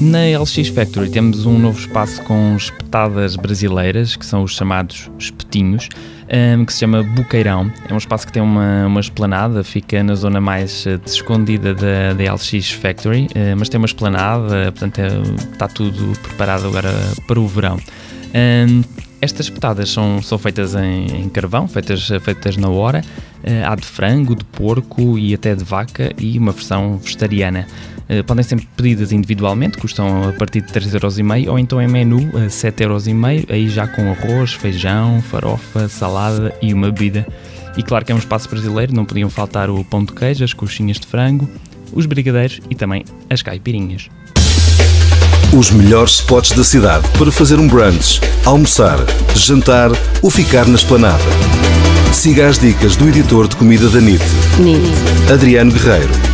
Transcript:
Na LX Factory temos um novo espaço com espetadas brasileiras, que são os chamados espetinhos, um, que se chama Buqueirão. É um espaço que tem uma, uma esplanada, fica na zona mais uh, escondida da, da LX Factory, uh, mas tem uma esplanada, portanto é, está tudo preparado agora para o verão. Um, estas espetadas são, são feitas em, em, carvão, feitas, feitas na hora. Uh, há de frango, de porco e até de vaca e uma versão vegetariana. Uh, podem ser pedidas individualmente, custam a partir de 3,5€ ou então em menu a 7,5€, aí já com arroz, feijão, farofa, salada e uma bebida. E claro que é um espaço brasileiro, não podiam faltar o pão de queijo, as coxinhas de frango, os brigadeiros e também as caipirinhas. Os melhores spots da cidade para fazer um brunch, almoçar, jantar ou ficar na esplanada. Siga as dicas do editor de comida da NIT, NIT. Adriano Guerreiro.